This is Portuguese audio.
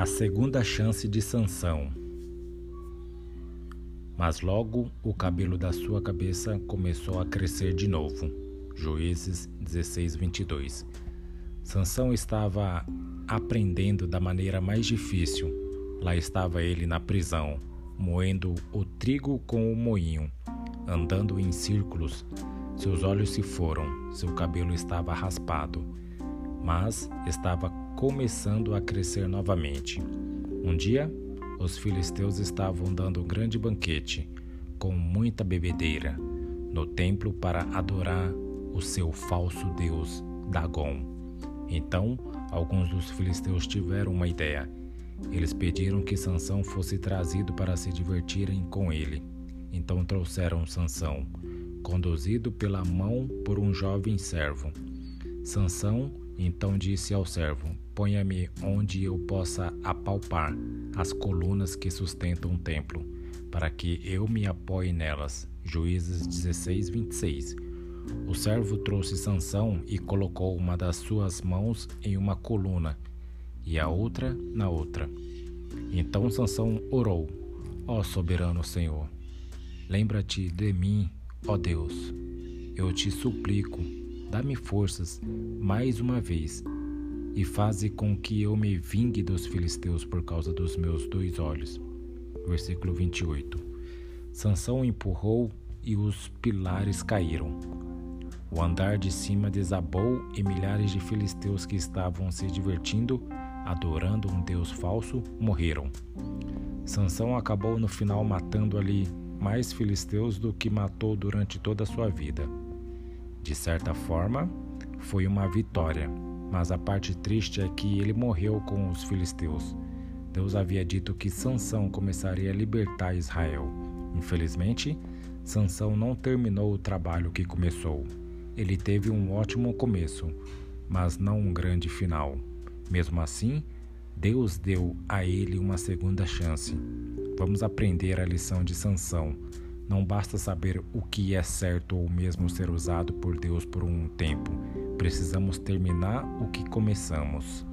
A segunda chance de Sansão. Mas logo o cabelo da sua cabeça começou a crescer de novo. Juízes 16, 22. Sansão estava aprendendo da maneira mais difícil. Lá estava ele na prisão, moendo o trigo com o moinho, andando em círculos. Seus olhos se foram, seu cabelo estava raspado, mas estava começando a crescer novamente. Um dia, os filisteus estavam dando um grande banquete, com muita bebedeira, no templo para adorar o seu falso deus Dagon. Então, alguns dos filisteus tiveram uma ideia. Eles pediram que Sansão fosse trazido para se divertirem com ele. Então trouxeram Sansão, conduzido pela mão por um jovem servo. Sansão então disse ao servo: Ponha-me onde eu possa apalpar as colunas que sustentam o templo, para que eu me apoie nelas. Juízes 16, 26. O servo trouxe Sansão e colocou uma das suas mãos em uma coluna e a outra na outra. Então Sansão orou: Ó soberano Senhor, lembra-te de mim, ó Deus. Eu te suplico, dá-me forças mais uma vez e faze com que eu me vingue dos filisteus por causa dos meus dois olhos. Versículo 28. Sansão empurrou e os pilares caíram. O andar de cima desabou e milhares de filisteus que estavam se divertindo, adorando um deus falso, morreram. Sansão acabou no final matando ali mais filisteus do que matou durante toda a sua vida. De certa forma, foi uma vitória mas a parte triste é que ele morreu com os filisteus. Deus havia dito que Sansão começaria a libertar Israel. Infelizmente, Sansão não terminou o trabalho que começou. Ele teve um ótimo começo, mas não um grande final. Mesmo assim, Deus deu a ele uma segunda chance. Vamos aprender a lição de Sansão. Não basta saber o que é certo ou mesmo ser usado por Deus por um tempo. Precisamos terminar o que começamos.